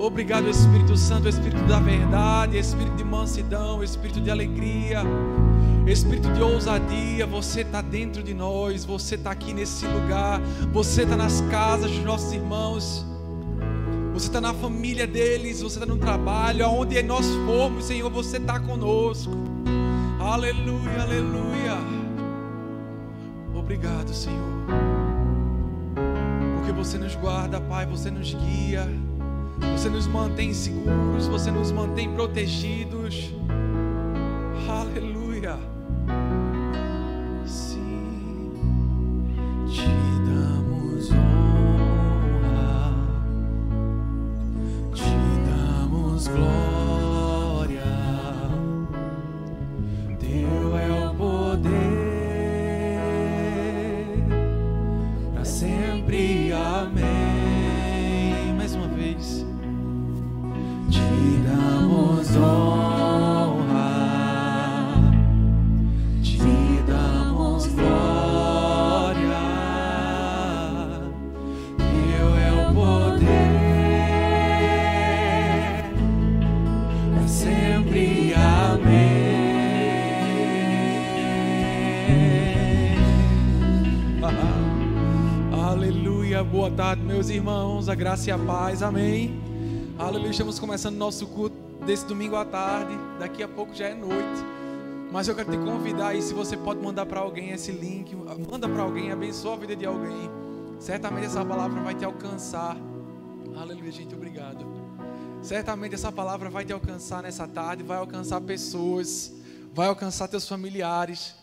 Obrigado, Espírito Santo, Espírito da verdade, Espírito de mansidão, Espírito de alegria, Espírito de ousadia. Você está dentro de nós, você está aqui nesse lugar, você está nas casas dos nossos irmãos, você está na família deles, você está no trabalho, aonde nós formos, Senhor, você está conosco. Aleluia, aleluia. Obrigado, Senhor. Porque você nos guarda, Pai, você nos guia. Você nos mantém seguros, você nos mantém protegidos. Aleluia. Meus irmãos. A graça e a paz. Amém. Aleluia. Estamos começando nosso culto desse domingo à tarde. Daqui a pouco já é noite. Mas eu quero te convidar aí, se você pode mandar para alguém esse link, manda para alguém, abençoa a vida de alguém. Certamente essa palavra vai te alcançar. Aleluia, gente, obrigado. Certamente essa palavra vai te alcançar nessa tarde, vai alcançar pessoas, vai alcançar teus familiares.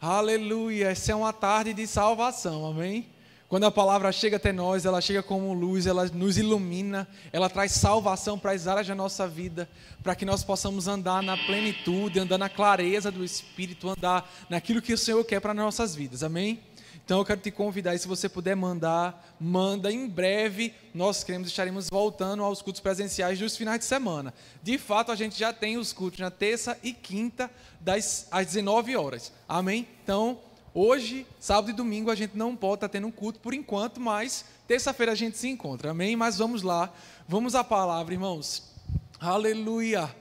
Aleluia, essa é uma tarde de salvação, amém? Quando a palavra chega até nós, ela chega como luz, ela nos ilumina, ela traz salvação para as áreas da nossa vida, para que nós possamos andar na plenitude, andar na clareza do Espírito, andar naquilo que o Senhor quer para nossas vidas, amém? Então eu quero te convidar, e se você puder mandar, manda. Em breve nós queremos estaremos voltando aos cultos presenciais dos finais de semana. De fato, a gente já tem os cultos na terça e quinta, das, às 19 horas. Amém? Então, hoje, sábado e domingo, a gente não pode estar tendo um culto por enquanto, mas terça-feira a gente se encontra. Amém? Mas vamos lá, vamos à palavra, irmãos. Aleluia!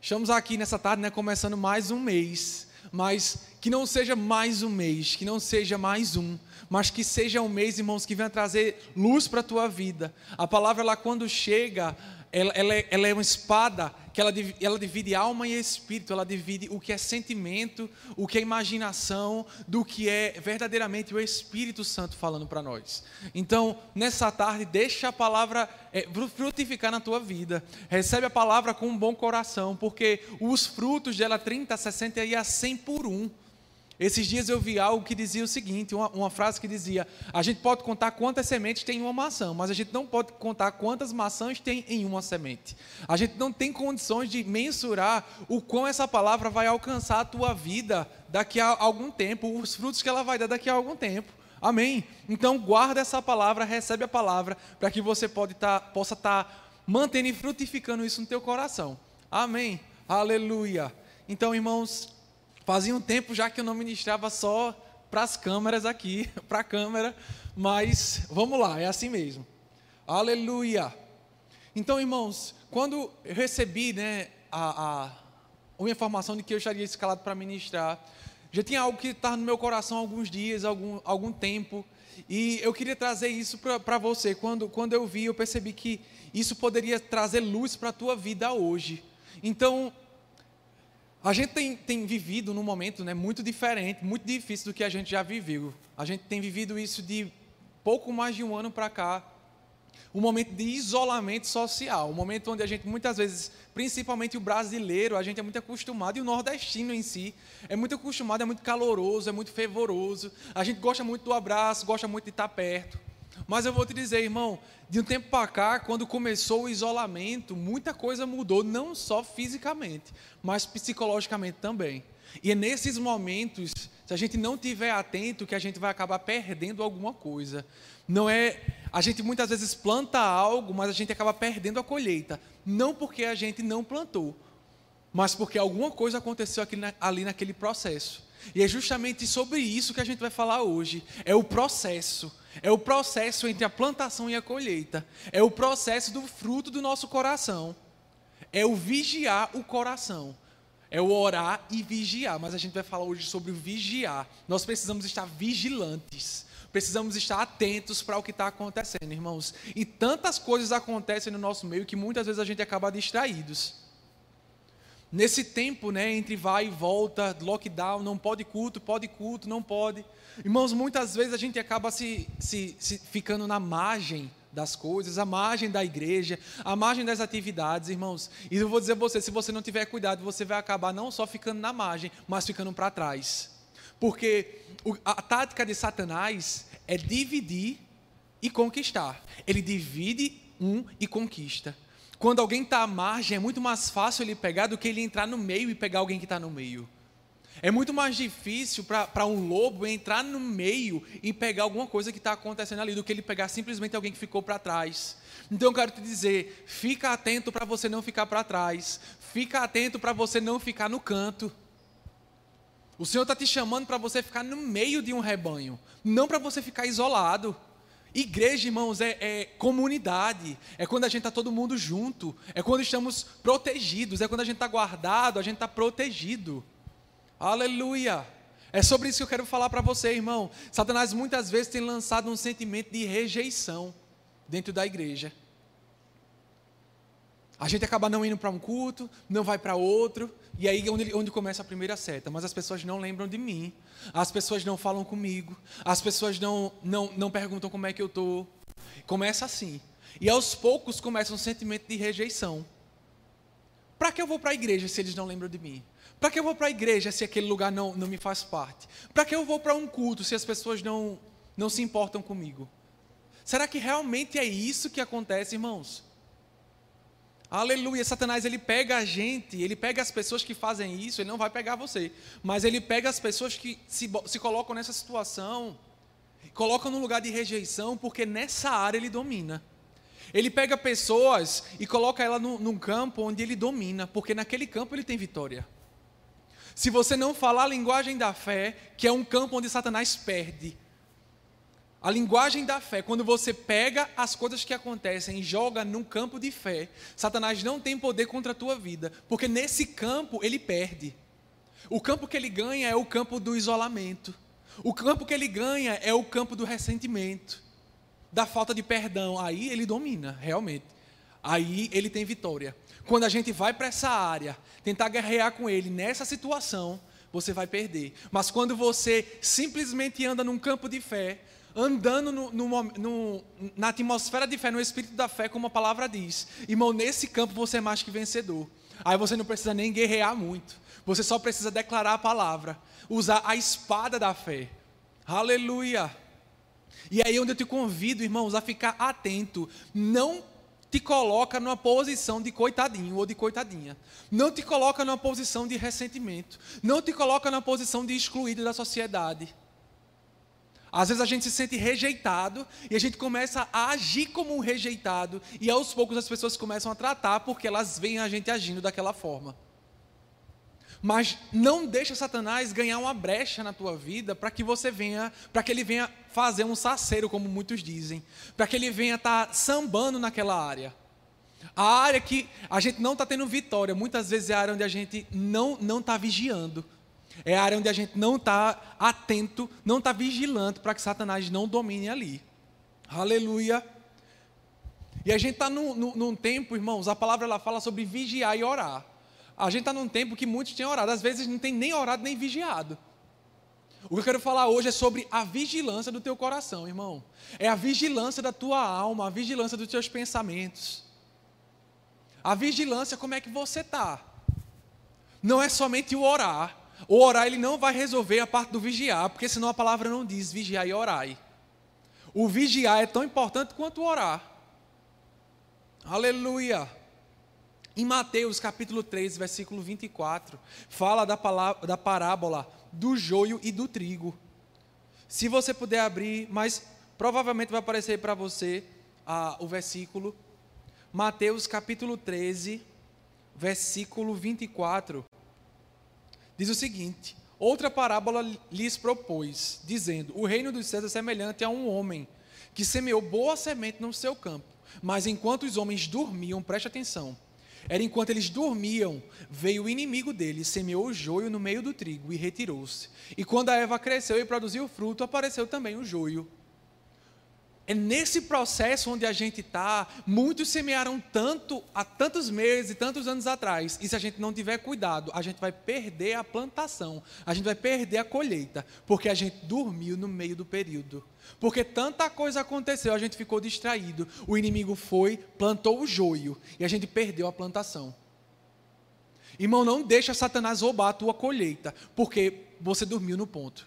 Estamos aqui nessa tarde, né, começando mais um mês, mas que não seja mais um mês, que não seja mais um, mas que seja um mês, irmãos, que venha trazer luz para a tua vida. A palavra, ela quando chega, ela, ela, é, ela é uma espada que ela, ela divide alma e espírito, ela divide o que é sentimento, o que é imaginação, do que é verdadeiramente o Espírito Santo falando para nós. Então, nessa tarde, deixa a palavra é, frutificar na tua vida. Recebe a palavra com um bom coração, porque os frutos dela 30, 60 e a 100 por um. Esses dias eu vi algo que dizia o seguinte, uma, uma, frase que dizia: a gente pode contar quantas sementes tem em uma maçã, mas a gente não pode contar quantas maçãs tem em uma semente. A gente não tem condições de mensurar o quão essa palavra vai alcançar a tua vida daqui a algum tempo, os frutos que ela vai dar daqui a algum tempo. Amém? Então guarda essa palavra, recebe a palavra, para que você tá, possa estar tá mantendo e frutificando isso no teu coração. Amém? Aleluia. Então, irmãos, Fazia um tempo já que eu não ministrava só para as câmeras aqui, para a câmera, mas vamos lá, é assim mesmo. Aleluia. Então, irmãos, quando eu recebi né, a, a, uma informação de que eu estaria escalado para ministrar, já tinha algo que estava no meu coração há alguns dias, algum, algum tempo, e eu queria trazer isso para você. Quando, quando eu vi, eu percebi que isso poderia trazer luz para a tua vida hoje. Então, a gente tem, tem vivido num momento né, muito diferente, muito difícil do que a gente já viveu. A gente tem vivido isso de pouco mais de um ano para cá. Um momento de isolamento social, um momento onde a gente muitas vezes, principalmente o brasileiro, a gente é muito acostumado, e o nordestino em si, é muito acostumado, é muito caloroso, é muito fervoroso. A gente gosta muito do abraço, gosta muito de estar perto. Mas eu vou te dizer, irmão, de um tempo para cá, quando começou o isolamento, muita coisa mudou, não só fisicamente, mas psicologicamente também. E é nesses momentos, se a gente não tiver atento, que a gente vai acabar perdendo alguma coisa. Não é, a gente muitas vezes planta algo, mas a gente acaba perdendo a colheita, não porque a gente não plantou, mas porque alguma coisa aconteceu aqui, ali naquele processo. E é justamente sobre isso que a gente vai falar hoje. É o processo É o processo entre a plantação e a colheita. É o processo do fruto do nosso coração. É o vigiar o coração. É o orar e vigiar. Mas a gente vai falar hoje sobre o vigiar. Nós precisamos estar vigilantes. Precisamos estar atentos para o que está acontecendo, irmãos. E tantas coisas acontecem no nosso meio que muitas vezes a gente acaba distraídos. Nesse tempo, né, entre vai e volta, lockdown, não pode culto, pode culto, não pode. Irmãos, muitas vezes a gente acaba se, se, se ficando na margem das coisas, a margem da igreja, a margem das atividades, irmãos. E eu vou dizer a você, se você não tiver cuidado, você vai acabar não só ficando na margem, mas ficando para trás. Porque a tática de Satanás é dividir e conquistar. Ele divide um e conquista. Quando alguém está à margem, é muito mais fácil ele pegar do que ele entrar no meio e pegar alguém que está no meio. É muito mais difícil para um lobo entrar no meio e pegar alguma coisa que está acontecendo ali do que ele pegar simplesmente alguém que ficou para trás. Então eu quero te dizer: fica atento para você não ficar para trás, fica atento para você não ficar no canto. O Senhor está te chamando para você ficar no meio de um rebanho, não para você ficar isolado. Igreja, irmãos, é, é, comunidade, é quando a gente está todo mundo junto, é quando estamos protegidos, é quando a gente está guardado, a gente está protegido. Aleluia! É sobre isso que eu quero falar para você, irmão. Satanás muitas vezes tem lançado um sentimento de rejeição dentro da igreja. A gente acaba não indo para um culto, não vai para outro, e aí é onde, onde começa a primeira seta. Mas as pessoas não lembram de mim, as pessoas não falam comigo, as pessoas não, não, não perguntam como é que eu estou. Começa assim. E aos poucos começa um sentimento de rejeição. Para que eu vou para a igreja se eles não lembram de mim? Para que eu vou para a igreja se aquele lugar não, não me faz parte? Para que eu vou para um culto se as pessoas não, não se importam comigo? Será que realmente é isso que acontece, irmãos? Aleluia, Satanás ele pega a gente, ele pega as pessoas que fazem isso, ele não vai pegar você, mas ele pega as pessoas que se, se colocam nessa situação, colocam no lugar de rejeição, porque nessa área ele domina. Ele pega pessoas e coloca ela no, num campo onde ele domina, porque naquele campo ele tem vitória. Se você não falar a linguagem da fé, que é um campo onde Satanás perde, a linguagem da fé, quando você pega as coisas que acontecem e joga num campo de fé, Satanás não tem poder contra a tua vida, porque nesse campo ele perde. O campo que ele ganha é o campo do isolamento. O campo que ele ganha é o campo do ressentimento, da falta de perdão. Aí ele domina, realmente. Aí ele tem vitória. Quando a gente vai para essa área, tentar guerrear com ele nessa situação, você vai perder. Mas quando você simplesmente anda num campo de fé, andando no, no, no, na atmosfera de fé, no espírito da fé, como a palavra diz. Irmão, nesse campo você é mais que vencedor. Aí você não precisa nem guerrear muito. Você só precisa declarar a palavra, usar a espada da fé. Aleluia. E aí onde eu te convido, irmãos, a ficar atento. Não te coloca numa posição de coitadinho ou de coitadinha. Não te coloca numa posição de ressentimento. Não te coloca numa posição de excluído da sociedade. Às vezes a gente se sente rejeitado e a gente começa a agir como um rejeitado e aos poucos as pessoas começam a tratar porque elas veem a gente agindo daquela forma. Mas não deixa Satanás ganhar uma brecha na tua vida para que você venha, para que ele venha fazer um saceiro, como muitos dizem, para que ele venha estar tá sambando naquela área. A área que a gente não está tendo vitória, muitas vezes é a área onde a gente não não está vigiando. É a área onde a gente não está atento, não está vigilante para que Satanás não domine ali. Aleluia. E a gente está num, num, num, tempo, irmãos, a palavra ela fala sobre vigiar e orar. A gente está num tempo que muitos têm orado, às vezes não tem nem orado nem vigiado. O que eu quero falar hoje é sobre a vigilância do teu coração, irmão. É a vigilância da tua alma, a vigilância dos teus pensamentos. A vigilância, como é que você está. Não é somente o orar, o orar ele não vai resolver a parte do vigiar, porque senão a palavra não diz vigiar e orai. O vigiar é tão importante quanto o orar. Aleluia. Em Mateus capítulo 3, versículo 24, fala da, palavra, da parábola do joio e do trigo. Se você puder abrir, mas provavelmente vai aparecer para você ah, o versículo. Mateus capítulo 13, versículo 24 diz o seguinte: Outra parábola lhes propôs, dizendo: O reino dos céus é semelhante a um homem que semeou boa semente no seu campo. Mas enquanto os homens dormiam, preste atenção, era enquanto eles dormiam, veio o inimigo deles, semeou o joio no meio do trigo e retirou-se. E quando a Eva cresceu e produziu fruto, apareceu também o joio. É nesse processo onde a gente está. Muitos semearam tanto há tantos meses e tantos anos atrás. E se a gente não tiver cuidado, a gente vai perder a plantação, a gente vai perder a colheita, porque a gente dormiu no meio do período. Porque tanta coisa aconteceu, a gente ficou distraído. O inimigo foi, plantou o joio e a gente perdeu a plantação. Irmão, não deixa Satanás roubar a tua colheita, porque você dormiu no ponto.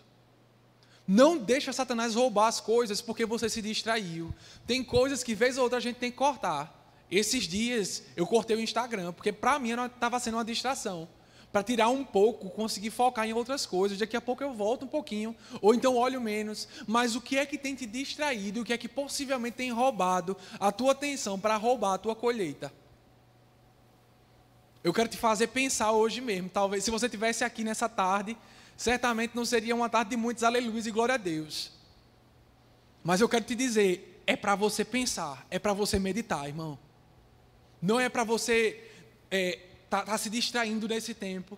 Não deixa Satanás roubar as coisas porque você se distraiu. Tem coisas que vez ou outra a gente tem que cortar. Esses dias eu cortei o Instagram, porque para mim estava sendo uma distração. Para tirar um pouco, conseguir focar em outras coisas. Daqui a pouco eu volto um pouquinho, ou então olho menos. Mas o que é que tem te distraído? O que é que possivelmente tem roubado a tua atenção para roubar a tua colheita? Eu quero te fazer pensar hoje mesmo. Talvez se você estivesse aqui nessa tarde, certamente não seria uma tarde de muitos aleluias e glória a Deus. Mas eu quero te dizer, é para você pensar, é para você meditar, irmão. Não é para você é, tá, tá se distraindo nesse tempo.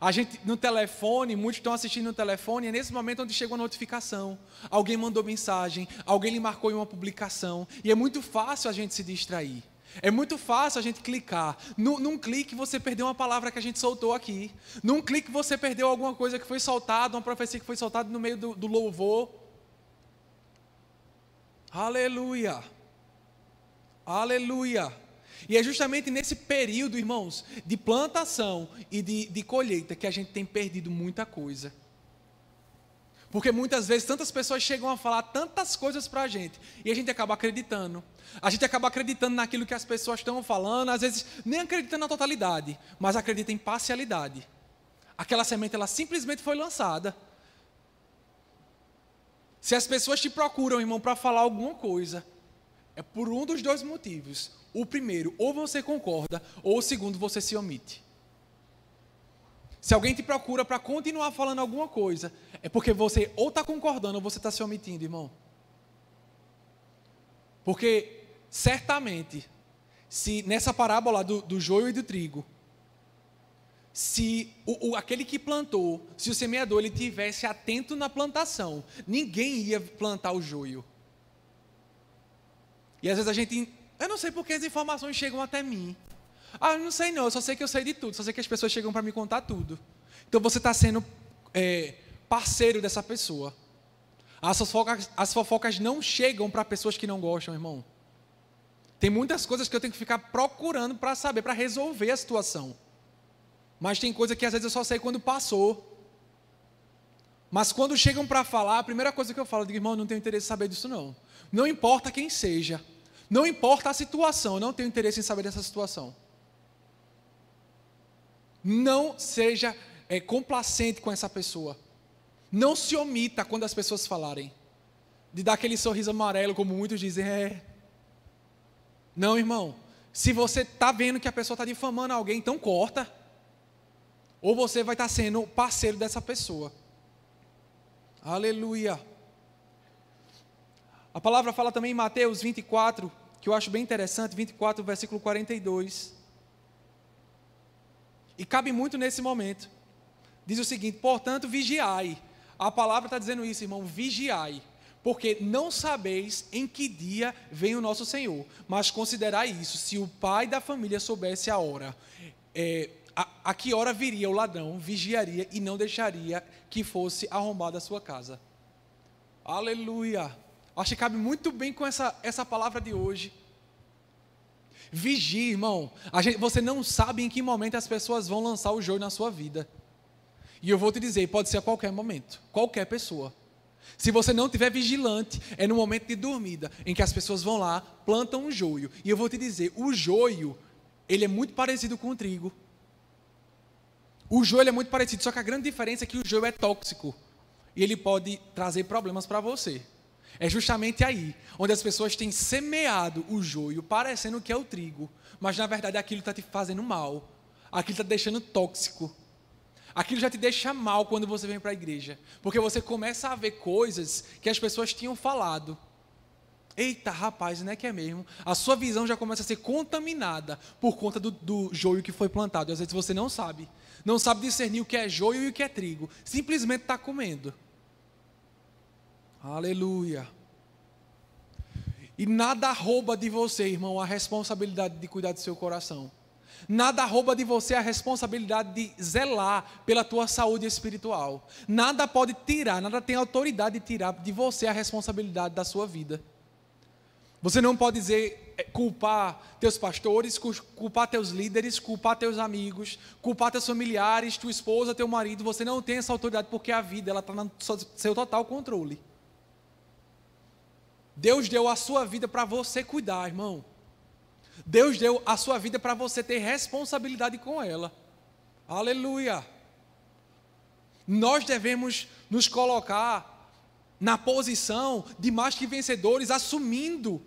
A gente no telefone, muitos estão assistindo no telefone, é nesse momento onde chega uma notificação. Alguém mandou mensagem, alguém lhe marcou em uma publicação, e é muito fácil a gente se distrair. É muito fácil a gente clicar. Num, num, clique você perdeu uma palavra que a gente soltou aqui. Num clique você perdeu alguma coisa que foi soltada, uma profecia que foi soltada no meio do, do louvor. Aleluia. Aleluia. E é justamente nesse período, irmãos, de plantação e de, de colheita que a gente tem perdido muita coisa. Porque muitas vezes tantas pessoas chegam a falar tantas coisas para a gente e a gente acaba acreditando. A gente acaba acreditando naquilo que as pessoas estão falando, às vezes nem acreditando na totalidade, mas acredita em parcialidade. Aquela semente ela simplesmente foi lançada. Se as pessoas te procuram, irmão, para falar alguma coisa, é por um dos dois motivos. O primeiro, ou você concorda, ou o segundo, você se omite. Se alguém te procura para continuar falando alguma coisa, é porque você ou está concordando ou você está se omitindo, irmão. Porque certamente, se nessa parábola do, do joio e do trigo, se o, o, aquele que plantou, se o semeador ele tivesse atento na plantação, ninguém ia plantar o joio. E às vezes a gente, eu não sei porque as informações chegam até mim. Ah, não sei não, eu só sei que eu sei de tudo, só sei que as pessoas chegam para me contar tudo. Então você está sendo é, parceiro dessa pessoa. As fofocas, as fofocas não chegam para pessoas que não gostam, irmão. Tem muitas coisas que eu tenho que ficar procurando para saber, para resolver a situação. Mas tem coisa que às vezes eu só sei quando passou. Mas quando chegam para falar, a primeira coisa que eu falo, eu digo, irmão, não tenho interesse em saber disso não. Não importa quem seja. Não importa a situação, eu não tenho interesse em saber dessa situação. Não seja é, complacente com essa pessoa. Não se omita quando as pessoas falarem. De dar aquele sorriso amarelo, como muitos dizem, é. Não, irmão. Se você está vendo que a pessoa está difamando alguém, então corta. Ou você vai estar tá sendo parceiro dessa pessoa. Aleluia. A palavra fala também em Mateus 24, que eu acho bem interessante, 24, versículo 42. E cabe muito nesse momento. Diz o seguinte: portanto, vigiai a palavra está dizendo isso, irmão, vigiai, porque não sabeis em que dia vem o nosso Senhor, mas considerai isso, se o pai da família soubesse a hora, é, a, a que hora viria o ladrão, vigiaria e não deixaria que fosse arrombada a sua casa. Aleluia! Acho que cabe muito bem com essa, essa palavra de hoje. Vigie, irmão. Gente, você não sabe em que momento as pessoas vão lançar o joio na sua vida. E eu vou te dizer, pode ser a qualquer momento, qualquer pessoa. Se você não estiver vigilante, é no momento de dormida, em que as pessoas vão lá, plantam um joio. E eu vou te dizer, o joio, ele é muito parecido com o trigo. O joio é muito parecido, só que a grande diferença é que o joio é tóxico. E ele pode trazer problemas para você. É justamente aí, onde as pessoas têm semeado o joio, parecendo que é o trigo, mas na verdade aquilo está te fazendo mal, aquilo está te deixando tóxico aquilo já te deixa mal quando você vem para a igreja, porque você começa a ver coisas que as pessoas tinham falado. Eita, rapaz, não é que é mesmo? A sua visão já começa a ser contaminada por conta do, do joio que foi plantado. E às vezes você não sabe. Não sabe discernir o que é joio e o que é trigo. Simplesmente está comendo. Aleluia. E nada rouba de você, irmão, a responsabilidade de cuidar do seu coração. Nada rouba de você a responsabilidade de zelar pela tua saúde espiritual. Nada pode tirar, nada tem autoridade de tirar de você a responsabilidade da sua vida. Você não pode dizer é, culpar teus pastores, culpar teus líderes, culpar teus amigos, culpar teus familiares, tua esposa, teu marido. Você não tem essa autoridade porque a vida ela está no seu total controle. Deus deu a sua vida para você cuidar, irmão. Deus deu a sua vida para você ter responsabilidade com ela. Aleluia. Nós devemos nos colocar na posição de mais que vencedores, assumindo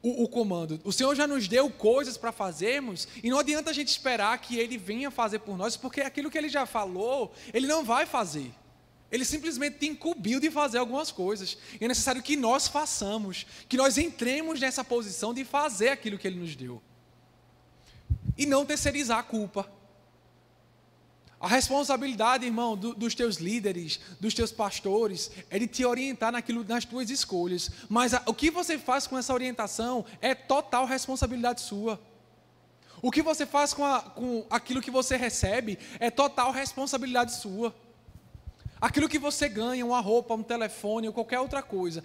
o, o comando. O Senhor já nos deu coisas para fazermos, e não adianta a gente esperar que Ele venha fazer por nós, porque aquilo que Ele já falou, Ele não vai fazer. Ele simplesmente te incumbiu de fazer algumas coisas. E é necessário que nós façamos, que nós entremos nessa posição de fazer aquilo que Ele nos deu. E não terceirizar a culpa. A responsabilidade, irmão, do, dos teus líderes, dos teus pastores, é de te orientar naquilo, nas tuas escolhas. Mas a, o que você faz com essa orientação é total responsabilidade sua. O que você faz com, a, com aquilo que você recebe é total responsabilidade sua. Aquilo que você ganha, uma roupa, um telefone ou qualquer outra coisa.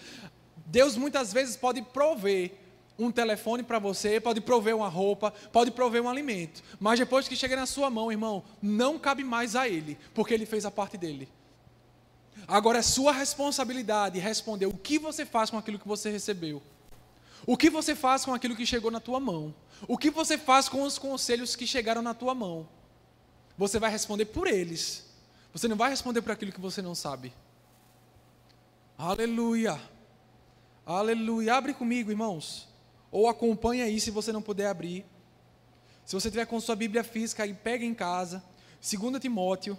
Deus muitas vezes pode prover um telefone para você, pode prover uma roupa, pode prover um alimento. Mas depois que chega na sua mão, irmão, não cabe mais a Ele, porque Ele fez a parte dele. Agora é sua responsabilidade responder o que você faz com aquilo que você recebeu. O que você faz com aquilo que chegou na tua mão? O que você faz com os conselhos que chegaram na tua mão? Você vai responder por eles. Você não vai responder por aquilo que você não sabe. Aleluia. Aleluia. Abre comigo, irmãos. Ou acompanha aí se você não puder abrir. Se você tiver com sua Bíblia física aí, pega em casa. 2 Timóteo.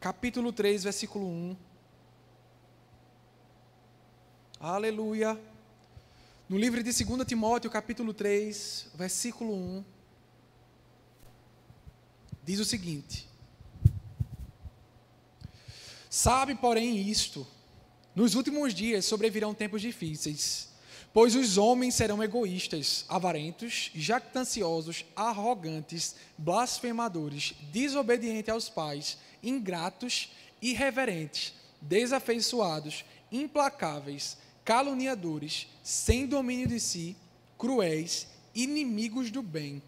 Capítulo 3, versículo 1. Aleluia. No livro de 2 Timóteo, capítulo 3, versículo 1 diz o seguinte: Sabe, porém, isto: nos últimos dias sobrevirão tempos difíceis, pois os homens serão egoístas, avarentos, jactanciosos, arrogantes, blasfemadores, desobedientes aos pais, ingratos, irreverentes, desafeiçoados, implacáveis, caluniadores, sem domínio de si, cruéis, inimigos do bem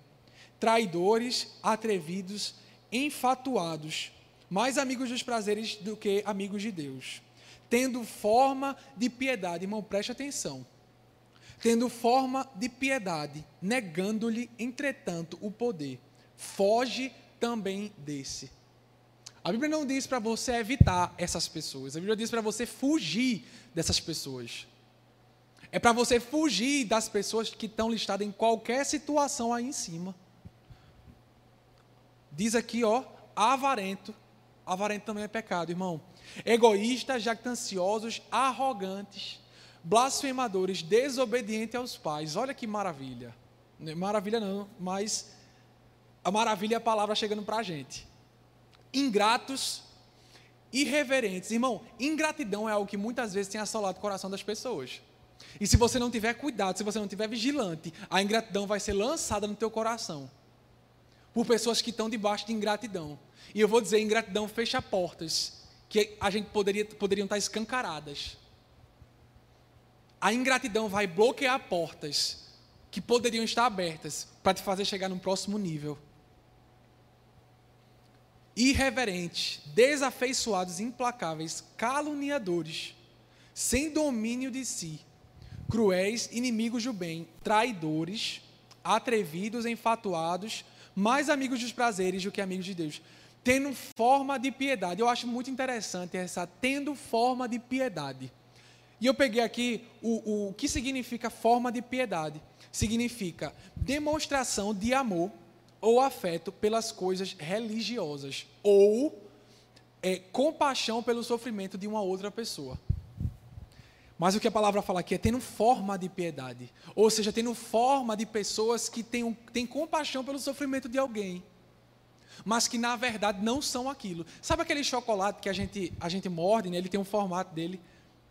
traidores, atrevidos, enfatuados, mais amigos dos prazeres do que amigos de Deus, tendo forma de piedade, irmão, preste atenção. Tendo forma de piedade, negando-lhe, entretanto, o poder. Foge também desse. A Bíblia não diz para você evitar essas pessoas, a Bíblia diz para você fugir dessas pessoas. É para você fugir das pessoas que estão listadas em qualquer situação aí em cima. Diz aqui, ó, avarento. Avarento também é pecado, irmão. Egoístas, jactanciosos, arrogantes, blasfemadores, desobedientes aos pais. Olha que maravilha. Maravilha não, mas a maravilha é a palavra chegando para a gente. Ingratos, irreverentes. Irmão, ingratidão é algo que muitas vezes tem assolado o coração das pessoas. E se você não tiver cuidado, se você não tiver vigilante, a ingratidão vai ser lançada no teu coração por pessoas que estão debaixo de ingratidão. E eu vou dizer, ingratidão fecha portas que a gente poderia poderiam estar escancaradas. A ingratidão vai bloquear portas que poderiam estar abertas para te fazer chegar num próximo nível. Irreverentes, desafeiçoados, implacáveis, caluniadores, sem domínio de si, cruéis, inimigos do bem, traidores, atrevidos, enfatuados, mais amigos dos prazeres do que amigos de Deus. Tendo forma de piedade. Eu acho muito interessante essa tendo forma de piedade. E eu peguei aqui o, o que significa forma de piedade. Significa demonstração de amor ou afeto pelas coisas religiosas ou é, compaixão pelo sofrimento de uma outra pessoa. Mas o que a palavra fala aqui é tendo forma de piedade. Ou seja, tendo forma de pessoas que têm, têm compaixão pelo sofrimento de alguém. Mas que na verdade não são aquilo. Sabe aquele chocolate que a gente, a gente morde, né? ele tem um formato dele.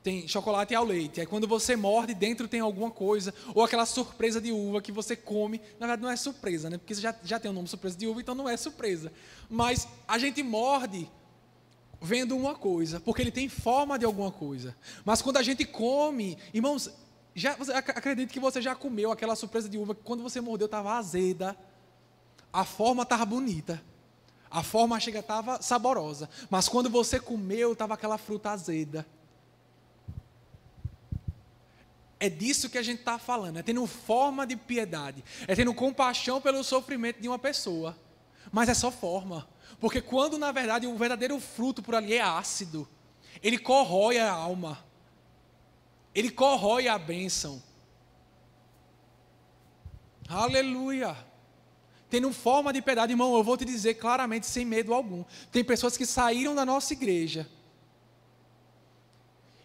Tem chocolate ao leite. Aí quando você morde, dentro tem alguma coisa. Ou aquela surpresa de uva que você come. Na verdade não é surpresa, né? Porque já, já tem o nome surpresa de uva, então não é surpresa. Mas a gente morde vendo uma coisa, porque ele tem forma de alguma coisa. Mas quando a gente come, irmãos, já, acredito que você já comeu aquela surpresa de uva que quando você mordeu estava azeda, a forma estava bonita, a forma chega estava saborosa, mas quando você comeu estava aquela fruta azeda. É disso que a gente está falando, é tendo forma de piedade, é tendo compaixão pelo sofrimento de uma pessoa, mas é só forma. Porque quando na verdade o verdadeiro fruto por ali é ácido, ele corrói a alma, ele corrói a bênção. Aleluia. Tendo forma de piedade, irmão, eu vou te dizer claramente, sem medo algum. Tem pessoas que saíram da nossa igreja.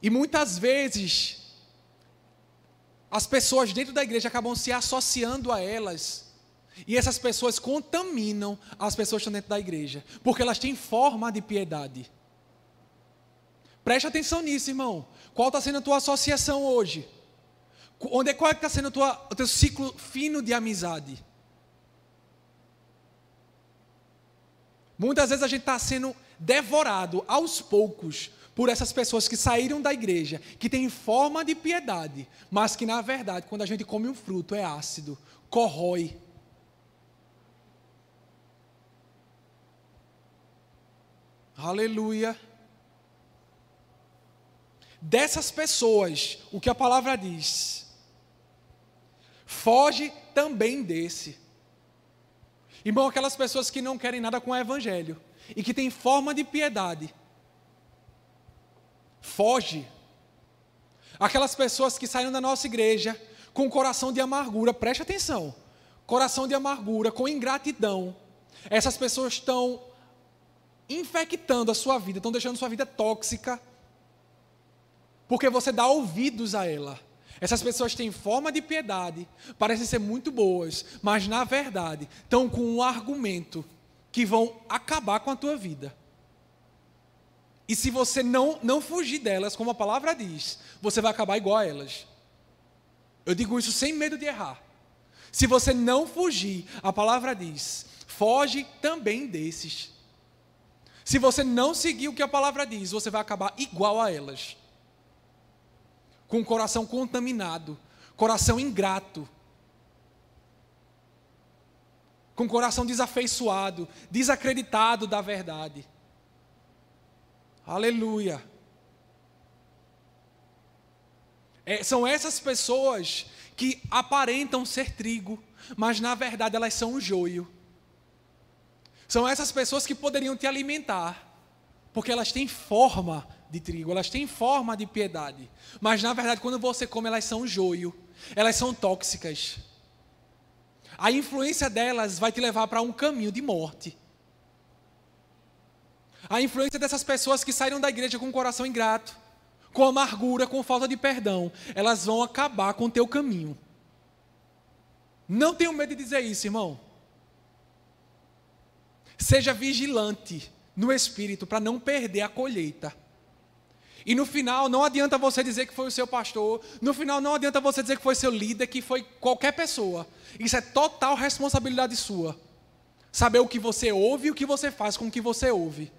E muitas vezes, as pessoas dentro da igreja acabam se associando a elas e essas pessoas contaminam as pessoas que estão dentro da igreja, porque elas têm forma de piedade. Preste atenção nisso, irmão. Qual está sendo a tua associação hoje? Onde é qual é está sendo tua, o teu ciclo fino de amizade? Muitas vezes a gente está sendo devorado aos poucos por essas pessoas que saíram da igreja, que têm forma de piedade, mas que na verdade, quando a gente come um fruto, é ácido, corrói Aleluia. Dessas pessoas, o que a palavra diz, foge também desse. Irmão, aquelas pessoas que não querem nada com o evangelho e que têm forma de piedade, foge. Aquelas pessoas que saíram da nossa igreja com coração de amargura, preste atenção, coração de amargura, com ingratidão. Essas pessoas estão infectando a sua vida, estão deixando a sua vida tóxica, porque você dá ouvidos a ela. Essas pessoas têm forma de piedade, parecem ser muito boas, mas na verdade estão com um argumento que vão acabar com a tua vida. E se você não, não fugir delas, como a palavra diz, você vai acabar igual a elas. Eu digo isso sem medo de errar. Se você não fugir, a palavra diz, foge também desses. Se você não seguir o que a palavra diz, você vai acabar igual a elas. Com o coração contaminado, coração ingrato, com o coração desafeiçoado, desacreditado da verdade. Aleluia. É, são essas pessoas que aparentam ser trigo, mas na verdade elas são o joio. São essas pessoas que poderiam te alimentar, porque elas têm forma de trigo, elas têm forma de piedade. Mas na verdade, quando você come, elas são joio, elas são tóxicas. A influência delas vai te levar para um caminho de morte. A influência dessas pessoas que saíram da igreja com o coração ingrato, com amargura, com falta de perdão, elas vão acabar com o teu caminho. Não tenho medo de dizer isso, irmão. Seja vigilante no espírito para não perder a colheita. E no final, não adianta você dizer que foi o seu pastor, no final, não adianta você dizer que foi seu líder, que foi qualquer pessoa. Isso é total responsabilidade sua. Saber o que você ouve e o que você faz com o que você ouve.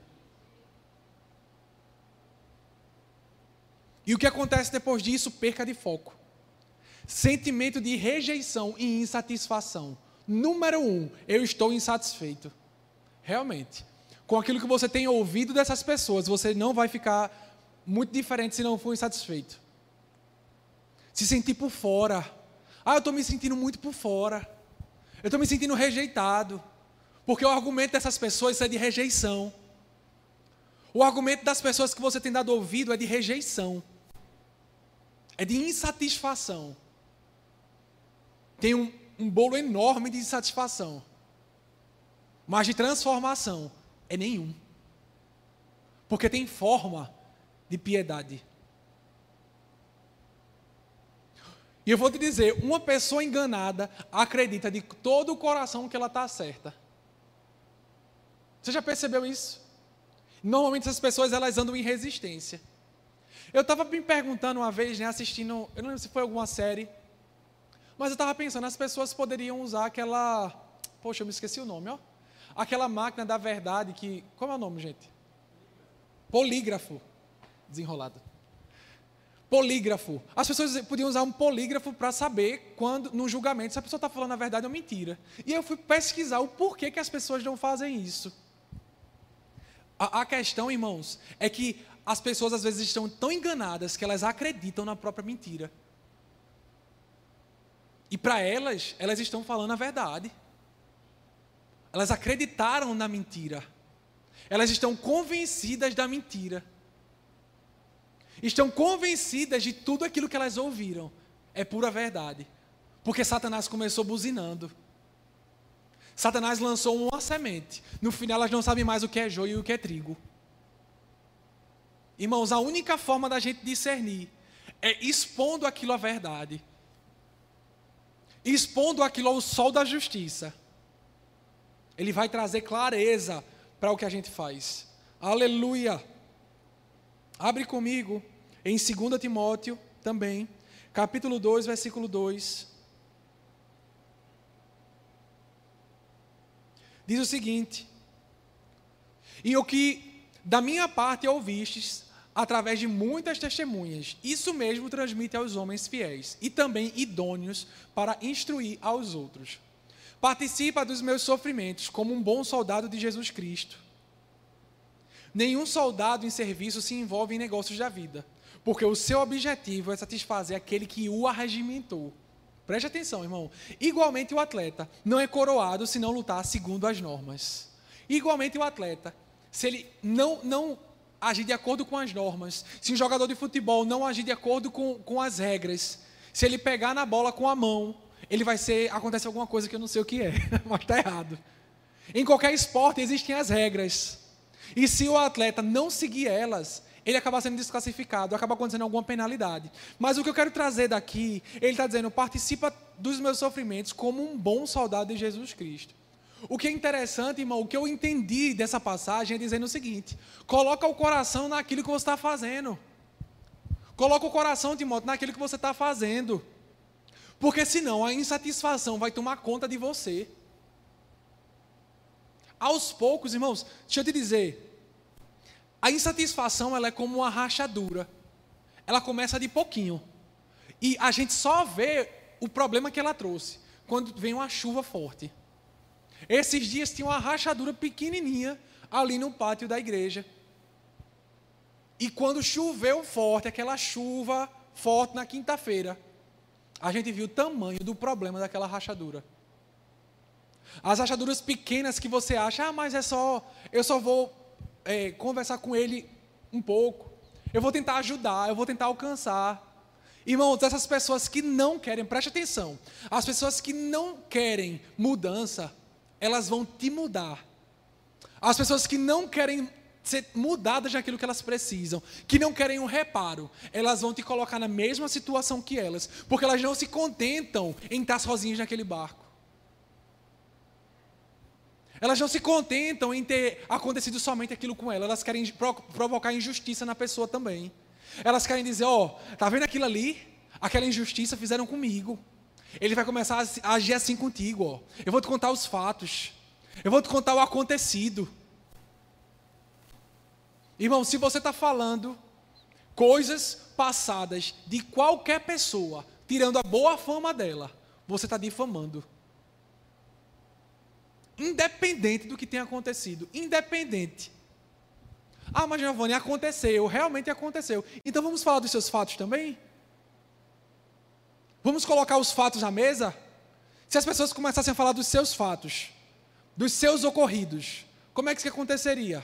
E o que acontece depois disso? Perca de foco. Sentimento de rejeição e insatisfação. Número um, eu estou insatisfeito. Realmente. Com aquilo que você tem ouvido dessas pessoas, você não vai ficar muito diferente se não for insatisfeito. Se sentir por fora. Ah, eu estou me sentindo muito por fora. Eu estou me sentindo rejeitado. Porque o argumento dessas pessoas é de rejeição. O argumento das pessoas que você tem dado ouvido é de rejeição. É de insatisfação. Tem um, um bolo enorme de insatisfação. Mas de transformação é nenhum. Porque tem forma de piedade. E eu vou te dizer, uma pessoa enganada acredita de todo o coração que ela está certa. Você já percebeu isso? Normalmente essas pessoas elas andam em resistência. Eu estava me perguntando uma vez, né, assistindo, eu não lembro se foi alguma série, mas eu estava pensando, as pessoas poderiam usar aquela, poxa, eu me esqueci o nome, ó, aquela máquina da verdade que, como é o nome, gente? Polígrafo, desenrolado. Polígrafo. As pessoas podiam usar um polígrafo para saber quando, no julgamento, se a pessoa está falando a verdade ou mentira. E eu fui pesquisar o porquê que as pessoas não fazem isso. A, a questão, irmãos, é que as pessoas às vezes estão tão enganadas que elas acreditam na própria mentira. E para elas, elas estão falando a verdade. Elas acreditaram na mentira. Elas estão convencidas da mentira. Estão convencidas de tudo aquilo que elas ouviram. É pura verdade. Porque Satanás começou buzinando. Satanás lançou uma semente. No final, elas não sabem mais o que é joio e o que é trigo. Irmãos, a única forma da gente discernir é expondo aquilo à verdade, expondo aquilo ao sol da justiça. Ele vai trazer clareza para o que a gente faz. Aleluia! Abre comigo em 2 Timóteo também, capítulo 2, versículo 2. diz o seguinte: E o que da minha parte ouvistes, através de muitas testemunhas, isso mesmo transmite aos homens fiéis e também idôneos para instruir aos outros. Participa dos meus sofrimentos como um bom soldado de Jesus Cristo. Nenhum soldado em serviço se envolve em negócios da vida, porque o seu objetivo é satisfazer aquele que o arregimentou. Preste atenção, irmão. Igualmente o atleta não é coroado se não lutar segundo as normas. Igualmente o atleta, se ele não, não agir de acordo com as normas, se um jogador de futebol não agir de acordo com, com as regras, se ele pegar na bola com a mão, ele vai ser. Acontece alguma coisa que eu não sei o que é, mas está errado. Em qualquer esporte existem as regras. E se o atleta não seguir elas, ele acaba sendo desclassificado, acaba acontecendo alguma penalidade. Mas o que eu quero trazer daqui, ele está dizendo: participa dos meus sofrimentos como um bom soldado de Jesus Cristo. O que é interessante, irmão, o que eu entendi dessa passagem é dizendo o seguinte: coloca o coração naquilo que você está fazendo. Coloca o coração, Timóteo, naquilo que você está fazendo. Porque senão a insatisfação vai tomar conta de você. Aos poucos, irmãos, deixa eu te dizer, a insatisfação ela é como uma rachadura. Ela começa de pouquinho. E a gente só vê o problema que ela trouxe quando vem uma chuva forte. Esses dias tinha uma rachadura pequenininha ali no pátio da igreja. E quando choveu forte, aquela chuva forte na quinta-feira, a gente viu o tamanho do problema daquela rachadura. As rachaduras pequenas que você acha, ah, mas é só, eu só vou é, conversar com ele um pouco. Eu vou tentar ajudar, eu vou tentar alcançar. Irmãos, essas pessoas que não querem, preste atenção, as pessoas que não querem mudança, elas vão te mudar. As pessoas que não querem ser mudadas naquilo que elas precisam, que não querem um reparo, elas vão te colocar na mesma situação que elas, porque elas não se contentam em estar sozinhas naquele barco. Elas não se contentam em ter acontecido somente aquilo com ela, elas querem provocar injustiça na pessoa também. Elas querem dizer: Ó, oh, tá vendo aquilo ali? Aquela injustiça fizeram comigo. Ele vai começar a agir assim contigo, ó. Eu vou te contar os fatos. Eu vou te contar o acontecido. Irmão, se você está falando coisas passadas de qualquer pessoa, tirando a boa fama dela, você está difamando. Independente do que tenha acontecido. Independente. Ah, mas Giovanni, aconteceu, realmente aconteceu. Então vamos falar dos seus fatos também? Vamos colocar os fatos à mesa? Se as pessoas começassem a falar dos seus fatos, dos seus ocorridos, como é que isso aconteceria?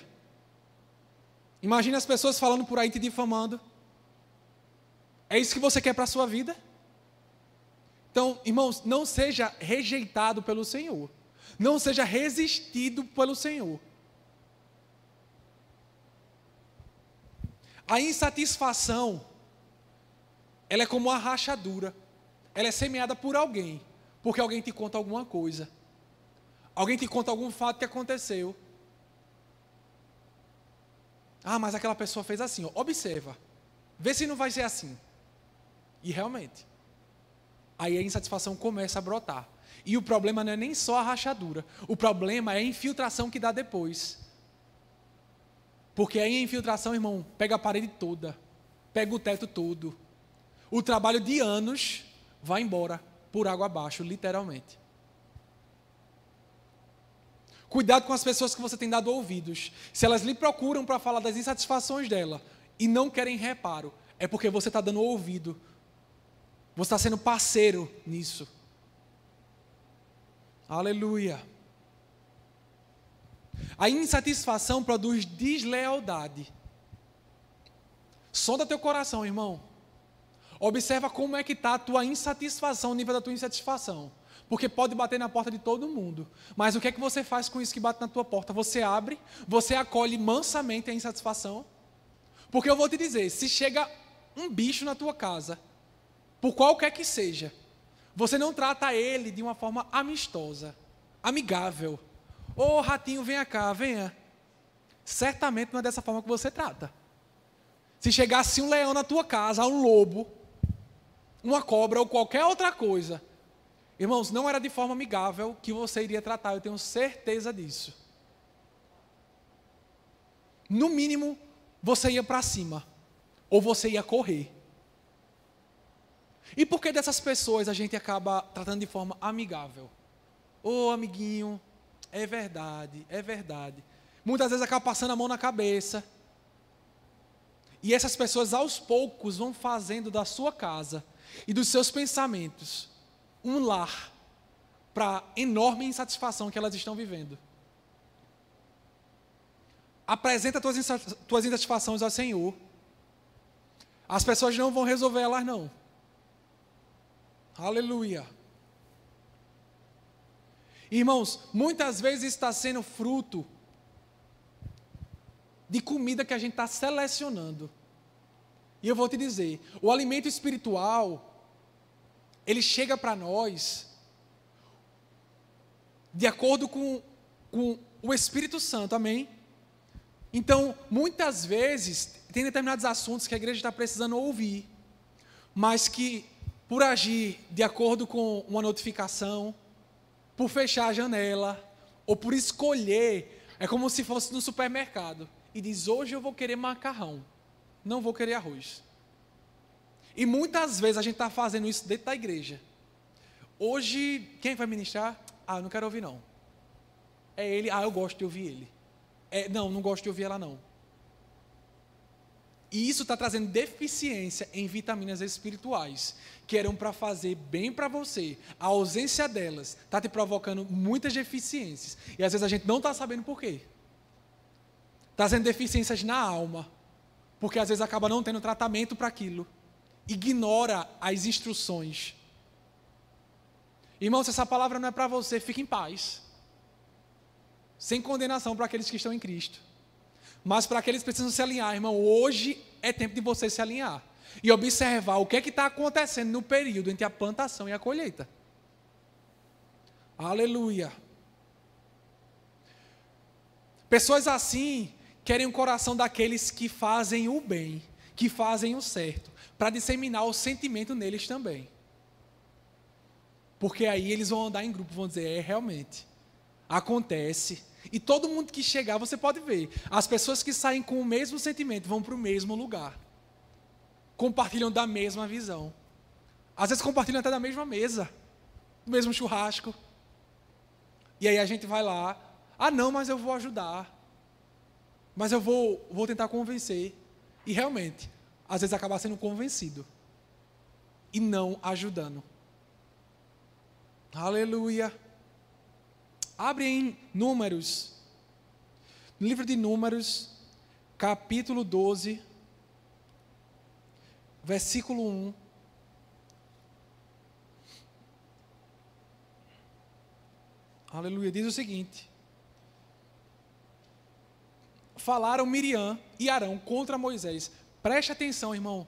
Imagine as pessoas falando por aí te difamando. É isso que você quer para a sua vida? Então, irmãos, não seja rejeitado pelo Senhor. Não seja resistido pelo Senhor. A insatisfação, ela é como uma rachadura. ela é semeada por alguém, porque alguém te conta alguma coisa. Alguém te conta algum fato que aconteceu. Ah, mas aquela pessoa fez assim, ó. observa. Vê se não vai ser assim. E realmente. Aí a insatisfação começa a brotar. E o problema não é nem só a rachadura. O problema é a infiltração que dá depois. Porque aí a infiltração, irmão, pega a parede toda, pega o teto todo. O trabalho de anos vai embora por água abaixo, literalmente. Cuidado com as pessoas que você tem dado ouvidos. Se elas lhe procuram para falar das insatisfações dela e não querem reparo, é porque você está dando ouvido. Você está sendo parceiro nisso. Aleluia. A insatisfação produz deslealdade. Sonda teu coração, irmão. Observa como é que está a tua insatisfação, o nível da tua insatisfação. Porque pode bater na porta de todo mundo. Mas o que é que você faz com isso que bate na tua porta? Você abre, você acolhe mansamente a insatisfação. Porque eu vou te dizer, se chega um bicho na tua casa, por qualquer que seja, você não trata ele de uma forma amistosa, amigável. Ô oh, ratinho, venha cá, venha. Certamente não é dessa forma que você trata. Se chegasse um leão na tua casa, um lobo, uma cobra ou qualquer outra coisa, irmãos, não era de forma amigável que você iria tratar, eu tenho certeza disso. No mínimo, você ia para cima, ou você ia correr. E por que dessas pessoas a gente acaba tratando de forma amigável? Ô oh, amiguinho, é verdade, é verdade. Muitas vezes acaba passando a mão na cabeça. E essas pessoas aos poucos vão fazendo da sua casa e dos seus pensamentos um lar para a enorme insatisfação que elas estão vivendo. Apresenta tuas, tuas insatisfações ao Senhor. As pessoas não vão resolver elas, não. Aleluia. Irmãos, muitas vezes está sendo fruto de comida que a gente está selecionando. E eu vou te dizer, o alimento espiritual, ele chega para nós de acordo com, com o Espírito Santo, amém? Então, muitas vezes, tem determinados assuntos que a igreja está precisando ouvir, mas que por agir de acordo com uma notificação, por fechar a janela, ou por escolher, é como se fosse no supermercado e diz: Hoje eu vou querer macarrão, não vou querer arroz. E muitas vezes a gente está fazendo isso dentro da igreja. Hoje, quem vai ministrar? Ah, não quero ouvir não. É ele, ah, eu gosto de ouvir ele. É, não, não gosto de ouvir ela não. E isso está trazendo deficiência em vitaminas espirituais, que eram para fazer bem para você. A ausência delas está te provocando muitas deficiências. E às vezes a gente não está sabendo por quê. Trazendo deficiências na alma. Porque às vezes acaba não tendo tratamento para aquilo. Ignora as instruções. Irmão, se essa palavra não é para você, fique em paz. Sem condenação para aqueles que estão em Cristo. Mas para aqueles que precisam se alinhar, irmão, hoje é tempo de você se alinhar e observar o que é que está acontecendo no período entre a plantação e a colheita. Aleluia. Pessoas assim querem o coração daqueles que fazem o bem, que fazem o certo, para disseminar o sentimento neles também. Porque aí eles vão andar em grupo, vão dizer, é realmente, acontece, e todo mundo que chegar, você pode ver, as pessoas que saem com o mesmo sentimento vão para o mesmo lugar. Compartilham da mesma visão. Às vezes compartilham até da mesma mesa, do mesmo churrasco. E aí a gente vai lá, ah não, mas eu vou ajudar. Mas eu vou, vou tentar convencer. E realmente, às vezes acaba sendo convencido. E não ajudando. Aleluia. Abre em Números. No livro de Números, capítulo 12, versículo 1. Aleluia. Diz o seguinte: Falaram Miriam e Arão contra Moisés. Preste atenção, irmão,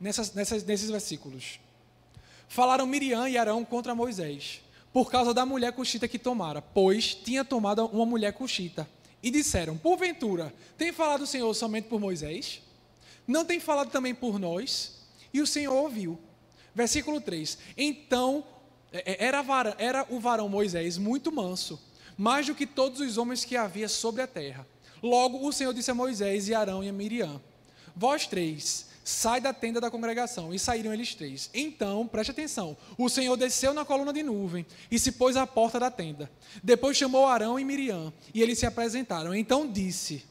nessas, nessas, nesses versículos. Falaram Miriam e Arão contra Moisés, por causa da mulher cuxita que tomara, pois tinha tomado uma mulher cuxita. E disseram: Porventura, tem falado o Senhor somente por Moisés? Não tem falado também por nós? E o Senhor ouviu. Versículo 3: Então é, é, era, era o varão Moisés muito manso, mais do que todos os homens que havia sobre a terra. Logo o Senhor disse a Moisés e Arão e a Miriam: Vós três, sai da tenda da congregação. E saíram eles três. Então, preste atenção: o Senhor desceu na coluna de nuvem e se pôs à porta da tenda. Depois chamou Arão e Miriam, e eles se apresentaram. Então disse: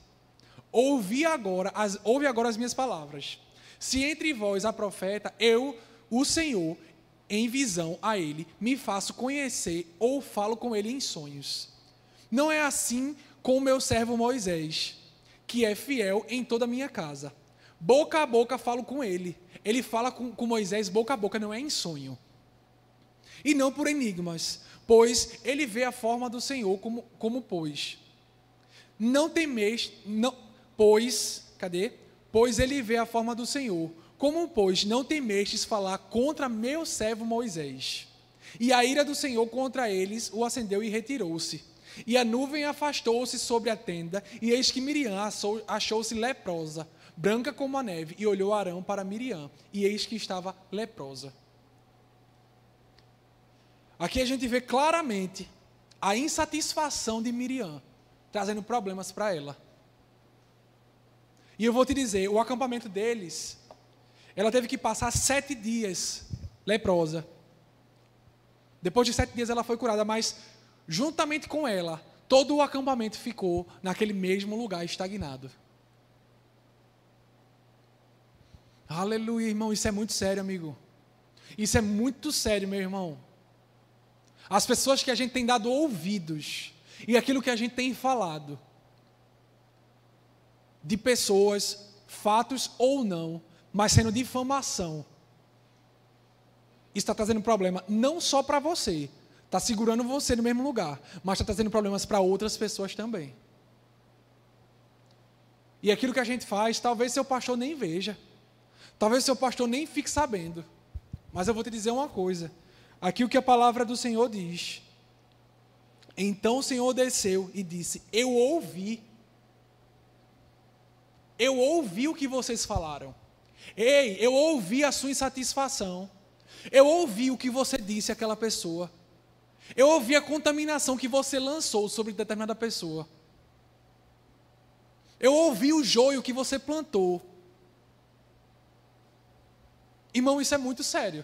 Ouvi agora as, ouve agora as minhas palavras. Se entre vós há profeta, eu, o Senhor, em visão a ele, me faço conhecer ou falo com ele em sonhos. Não é assim com o meu servo Moisés, que é fiel em toda a minha casa. Boca a boca falo com ele. Ele fala com, com Moisés boca a boca, não é em sonho. E não por enigmas, pois ele vê a forma do Senhor como, como pois. Não temeis, não, pois, cadê? Pois ele vê a forma do Senhor. Como, pois, não temestes falar contra meu servo Moisés? E a ira do Senhor contra eles o acendeu e retirou-se. E a nuvem afastou-se sobre a tenda, e eis que Miriam achou-se leprosa branca como a neve, e olhou Arão para Miriam, e eis que estava leprosa. Aqui a gente vê claramente a insatisfação de Miriam, trazendo problemas para ela. E eu vou te dizer, o acampamento deles, ela teve que passar sete dias leprosa. Depois de sete dias ela foi curada, mas juntamente com ela, todo o acampamento ficou naquele mesmo lugar estagnado. Aleluia, irmão. Isso é muito sério, amigo. Isso é muito sério, meu irmão. As pessoas que a gente tem dado ouvidos e aquilo que a gente tem falado de pessoas, fatos ou não, mas sendo difamação. Isso está trazendo problema não só para você, está segurando você no mesmo lugar, mas está trazendo problemas para outras pessoas também. E aquilo que a gente faz, talvez seu pastor nem veja. Talvez seu pastor nem fique sabendo. Mas eu vou te dizer uma coisa. Aqui o que a palavra do Senhor diz. Então o Senhor desceu e disse: Eu ouvi. Eu ouvi o que vocês falaram. Ei, eu ouvi a sua insatisfação. Eu ouvi o que você disse àquela pessoa. Eu ouvi a contaminação que você lançou sobre determinada pessoa. Eu ouvi o joio que você plantou. Irmão, isso é muito sério.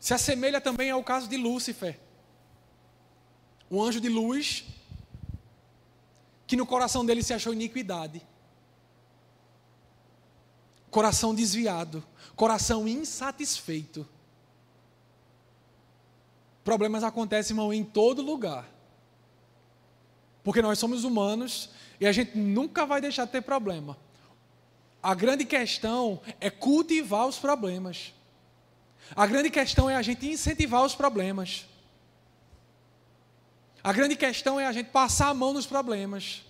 Se assemelha também ao caso de Lúcifer, um anjo de luz, que no coração dele se achou iniquidade, coração desviado, coração insatisfeito. Problemas acontecem, irmão, em todo lugar. Porque nós somos humanos e a gente nunca vai deixar de ter problema. A grande questão é cultivar os problemas. A grande questão é a gente incentivar os problemas. A grande questão é a gente passar a mão nos problemas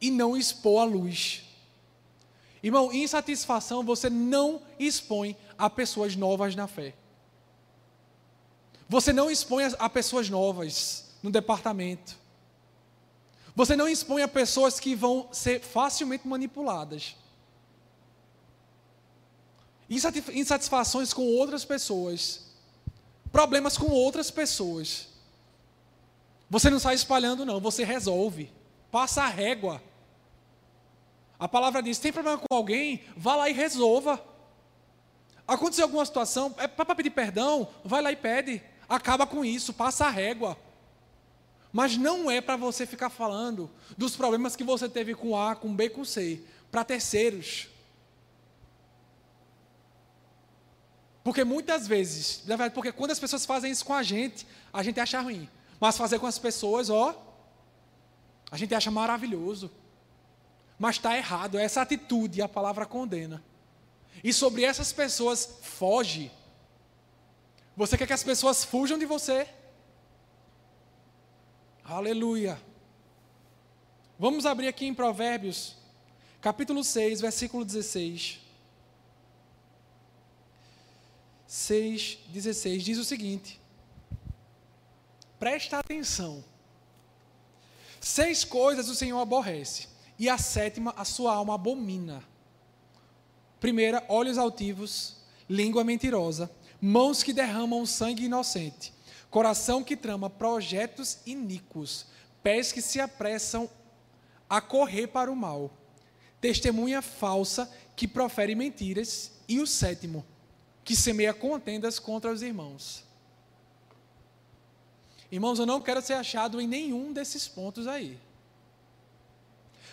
e não expor a luz. Irmão, insatisfação você não expõe a pessoas novas na fé. Você não expõe a pessoas novas no departamento. Você não expõe a pessoas que vão ser facilmente manipuladas. Insatisfações com outras pessoas. Problemas com outras pessoas. Você não sai espalhando, não. Você resolve. Passa a régua. A palavra diz: tem problema com alguém? Vá lá e resolva. Aconteceu alguma situação? É para pedir perdão? Vai lá e pede. Acaba com isso. Passa a régua. Mas não é para você ficar falando dos problemas que você teve com A, com B, com C, para terceiros. Porque muitas vezes, na verdade, porque quando as pessoas fazem isso com a gente, a gente acha ruim. Mas fazer com as pessoas, ó, a gente acha maravilhoso. Mas está errado, essa atitude a palavra condena. E sobre essas pessoas, foge. Você quer que as pessoas fujam de você? Aleluia. Vamos abrir aqui em Provérbios, capítulo 6, versículo 16. 6, 16 diz o seguinte: Presta atenção. Seis coisas o Senhor aborrece, e a sétima a sua alma abomina. Primeira, olhos altivos, língua mentirosa, mãos que derramam sangue inocente, coração que trama projetos iníquos, pés que se apressam a correr para o mal, testemunha falsa que profere mentiras, e o sétimo, que semeia contendas contra os irmãos. Irmãos, eu não quero ser achado em nenhum desses pontos aí.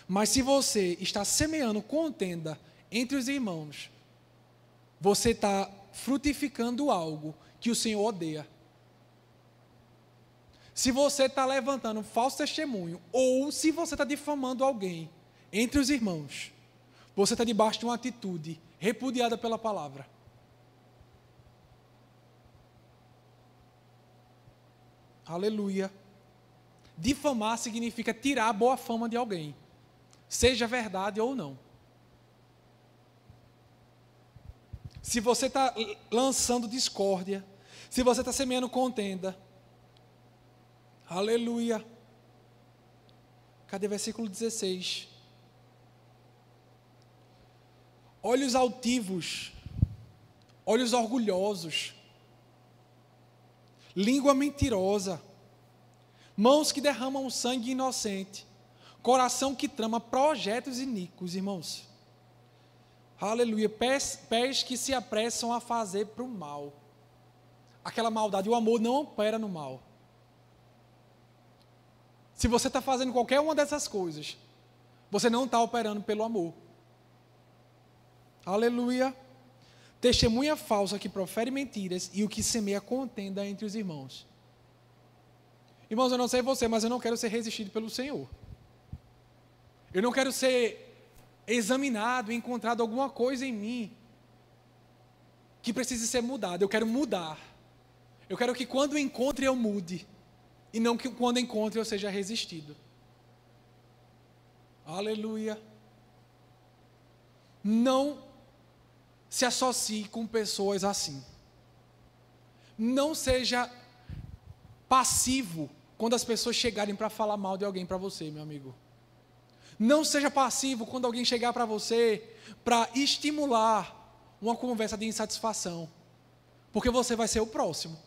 Mas se você está semeando contenda entre os irmãos, você está frutificando algo que o Senhor odeia. Se você está levantando falso testemunho, ou se você está difamando alguém entre os irmãos, você está debaixo de uma atitude repudiada pela palavra. Aleluia. Difamar significa tirar a boa fama de alguém, seja verdade ou não. Se você está lançando discórdia, se você está semeando contenda, aleluia. Cadê versículo 16? Olhos altivos, olhos orgulhosos, língua mentirosa, mãos que derramam sangue inocente, coração que trama projetos iníquos, irmãos. Aleluia. Pés, pés que se apressam a fazer para o mal. Aquela maldade, o amor não opera no mal. Se você está fazendo qualquer uma dessas coisas, você não está operando pelo amor. Aleluia. Testemunha falsa que profere mentiras e o que semeia contenda entre os irmãos. Irmãos, eu não sei você, mas eu não quero ser resistido pelo Senhor. Eu não quero ser examinado encontrado alguma coisa em mim que precise ser mudada. Eu quero mudar. Eu quero que quando encontre eu mude. E não que quando encontre eu seja resistido. Aleluia. Não se associe com pessoas assim. Não seja passivo quando as pessoas chegarem para falar mal de alguém para você, meu amigo. Não seja passivo quando alguém chegar para você para estimular uma conversa de insatisfação, porque você vai ser o próximo.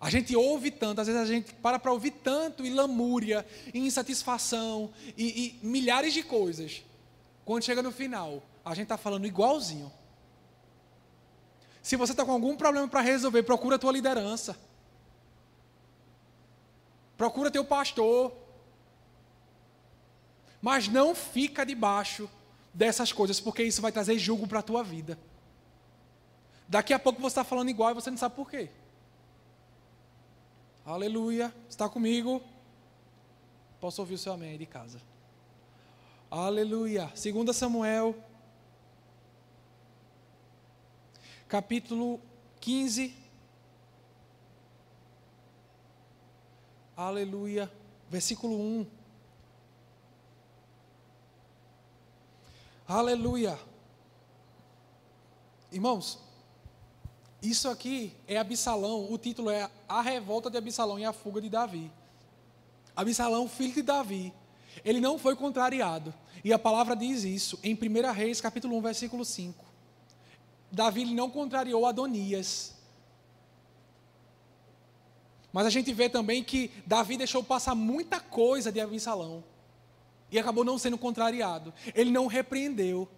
A gente ouve tanto, às vezes a gente para para ouvir tanto e lamúria, e insatisfação e, e milhares de coisas. Quando chega no final, a gente está falando igualzinho. Se você está com algum problema para resolver, procura a tua liderança. Procura teu pastor. Mas não fica debaixo dessas coisas, porque isso vai trazer julgo para a tua vida. Daqui a pouco você está falando igual e você não sabe por quê. Aleluia. Está comigo? Posso ouvir o seu amém aí de casa. Aleluia. 2 Samuel, capítulo 15. Aleluia. Versículo 1. Aleluia. Irmãos, isso aqui é Absalão, o título é A Revolta de Absalão e a Fuga de Davi. Absalão, filho de Davi, ele não foi contrariado. E a palavra diz isso em 1 Reis, capítulo 1, versículo 5. Davi não contrariou Adonias. Mas a gente vê também que Davi deixou passar muita coisa de Absalão. E acabou não sendo contrariado. Ele não repreendeu.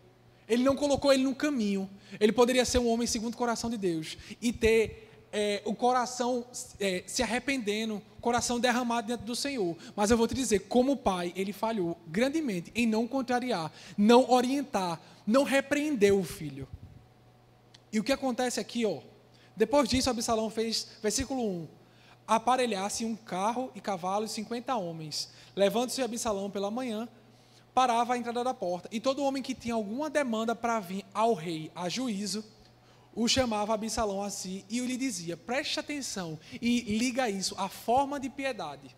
Ele não colocou ele no caminho. Ele poderia ser um homem segundo o coração de Deus. E ter é, o coração é, se arrependendo, coração derramado dentro do Senhor. Mas eu vou te dizer, como pai, ele falhou grandemente em não contrariar, não orientar, não repreender o filho. E o que acontece aqui, ó? Depois disso, Absalão fez, versículo 1 aparelhasse um carro e cavalos e cinquenta homens. Levando-se Absalão pela manhã, parava à entrada da porta. E todo homem que tinha alguma demanda para vir ao rei a juízo, o chamava Absalão a si e lhe dizia: preste atenção e liga isso à forma de piedade.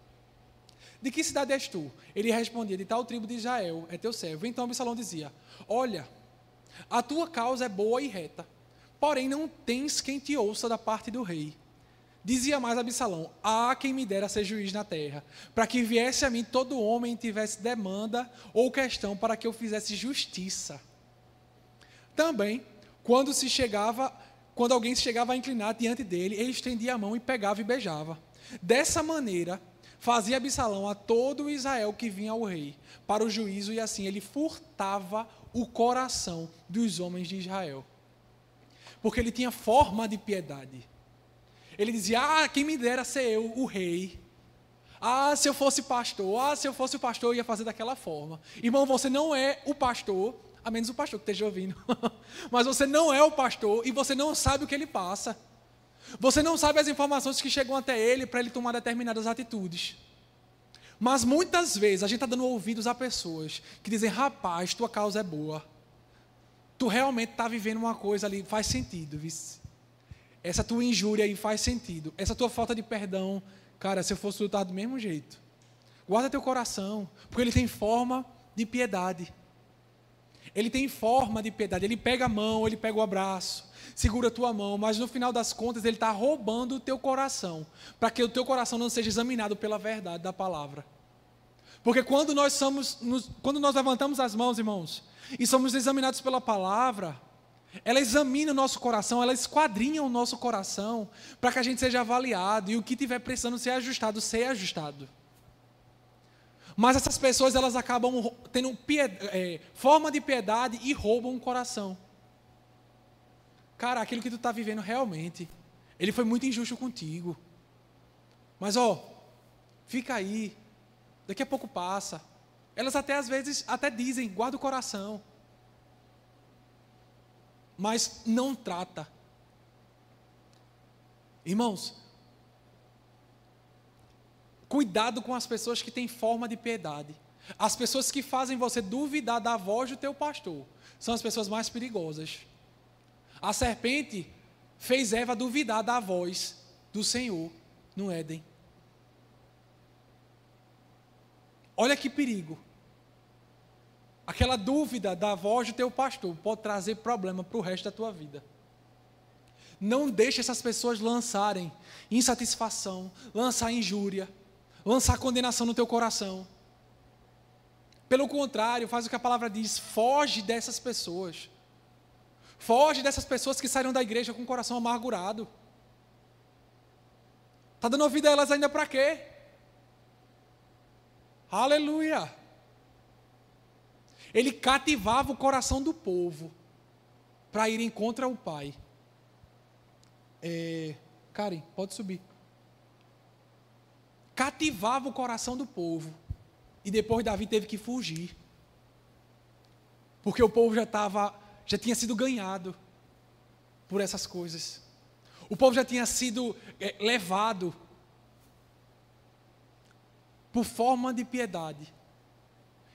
De que cidade és tu? Ele respondia: De tal tribo de Israel, é teu servo. Então Absalão dizia: Olha, a tua causa é boa e reta, porém não tens quem te ouça da parte do rei. Dizia mais Absalão: Ah, quem me dera ser juiz na terra, para que viesse a mim todo homem tivesse demanda ou questão para que eu fizesse justiça. Também, quando se chegava, quando alguém se chegava a inclinar diante dele, ele estendia a mão e pegava e beijava. Dessa maneira, fazia Absalão a todo Israel que vinha ao rei para o juízo, e assim ele furtava o coração dos homens de Israel. Porque ele tinha forma de piedade. Ele dizia: Ah, quem me dera ser eu o rei. Ah, se eu fosse pastor. Ah, se eu fosse o pastor, eu ia fazer daquela forma. Irmão, você não é o pastor, a menos o pastor que esteja ouvindo. Mas você não é o pastor e você não sabe o que ele passa. Você não sabe as informações que chegam até ele para ele tomar determinadas atitudes. Mas muitas vezes a gente está dando ouvidos a pessoas que dizem: rapaz, tua causa é boa. Tu realmente está vivendo uma coisa ali, faz sentido. Vice. Essa tua injúria aí faz sentido. Essa tua falta de perdão, cara, se eu fosse lutar do mesmo jeito. Guarda teu coração, porque ele tem forma de piedade. Ele tem forma de piedade. Ele pega a mão, ele pega o abraço segura a tua mão, mas no final das contas ele está roubando o teu coração, para que o teu coração não seja examinado pela verdade da palavra. Porque quando nós somos, quando nós levantamos as mãos, irmãos, e somos examinados pela palavra, ela examina o nosso coração, ela esquadrinha o nosso coração, para que a gente seja avaliado e o que tiver precisando ser ajustado, ser ajustado. Mas essas pessoas elas acabam tendo é, forma de piedade e roubam o coração. Cara, aquilo que tu está vivendo realmente, ele foi muito injusto contigo. Mas ó, fica aí. Daqui a pouco passa. Elas até às vezes até dizem, guarda o coração. Mas não trata. Irmãos, cuidado com as pessoas que têm forma de piedade. As pessoas que fazem você duvidar da voz do teu pastor são as pessoas mais perigosas. A serpente fez Eva duvidar da voz do Senhor no Éden. Olha que perigo. Aquela dúvida da voz do teu pastor pode trazer problema para o resto da tua vida. Não deixe essas pessoas lançarem insatisfação, lançar injúria, lançar condenação no teu coração. Pelo contrário, faz o que a palavra diz, foge dessas pessoas. Foge dessas pessoas que saíram da igreja com o coração amargurado. Está dando ouvido a elas ainda para quê? Aleluia! Ele cativava o coração do povo para irem contra o pai. É, Karen, pode subir. Cativava o coração do povo. E depois Davi teve que fugir. Porque o povo já estava já tinha sido ganhado por essas coisas. O povo já tinha sido é, levado por forma de piedade.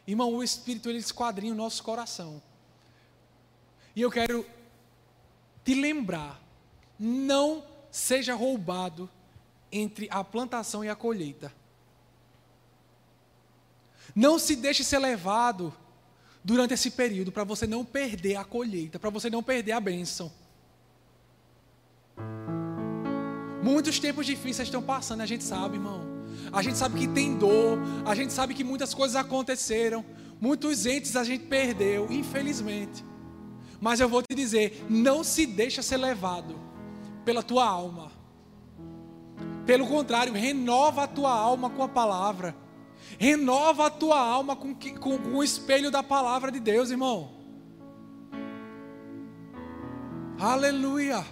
Irmão, o Espírito ele esquadrinha o nosso coração. E eu quero te lembrar: não seja roubado entre a plantação e a colheita. Não se deixe ser levado durante esse período para você não perder a colheita, para você não perder a bênção. Muitos tempos difíceis estão passando, a gente sabe, irmão. A gente sabe que tem dor, a gente sabe que muitas coisas aconteceram, muitos entes a gente perdeu, infelizmente. Mas eu vou te dizer, não se deixa ser levado pela tua alma. Pelo contrário, renova a tua alma com a palavra. Renova a tua alma com, com, com o espelho da palavra de Deus, irmão. Aleluia.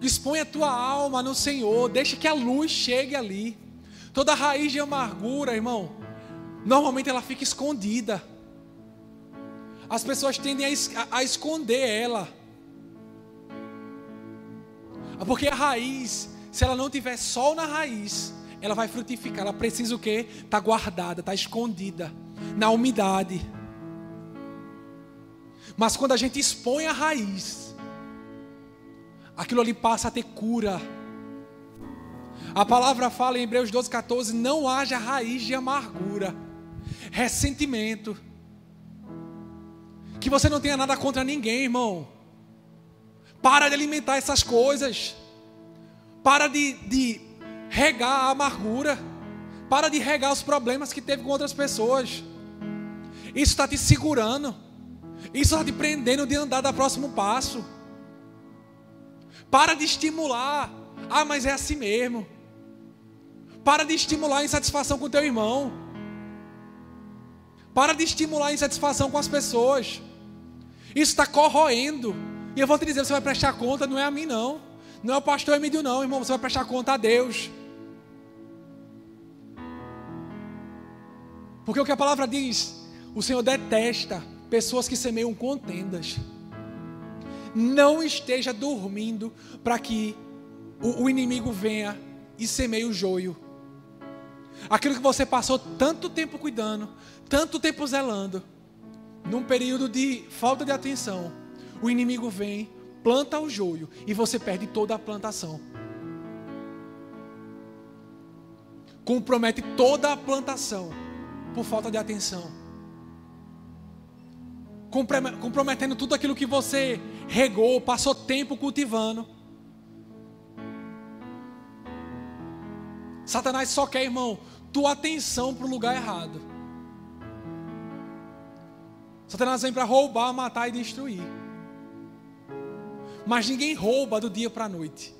Expõe a tua alma no Senhor. Deixa que a luz chegue ali. Toda raiz de amargura, irmão, normalmente ela fica escondida. As pessoas tendem a, a esconder ela. Porque a raiz, se ela não tiver sol na raiz, ela vai frutificar. Ela precisa o quê? Está guardada, está escondida na umidade. Mas quando a gente expõe a raiz, aquilo ali passa a ter cura. A palavra fala em Hebreus 12, 14: não haja raiz de amargura, ressentimento. Que você não tenha nada contra ninguém, irmão. Para de alimentar essas coisas. Para de, de regar a amargura. Para de regar os problemas que teve com outras pessoas. Isso está te segurando. Isso está te prendendo de andar da próximo passo. Para de estimular. Ah, mas é assim mesmo. Para de estimular a insatisfação com teu irmão. Para de estimular a insatisfação com as pessoas. Isso está corroendo. E eu vou te dizer, você vai prestar conta, não é a mim não. Não é o pastor Emílio não, irmão. Você vai prestar conta a Deus. Porque o que a palavra diz, o Senhor detesta pessoas que semeiam contendas. Não esteja dormindo para que o, o, inimigo venha e semeie o joio. Aquilo que você passou tanto tempo cuidando, tanto tempo zelando, num período de falta de atenção, o inimigo vem, planta o joio e você perde toda a plantação. Compromete toda a plantação por falta de atenção. Comprometendo tudo aquilo que você regou, passou tempo cultivando. Satanás só quer, irmão, tua atenção para o lugar errado. Satanás vem para roubar, matar e destruir. Mas ninguém rouba do dia para a noite.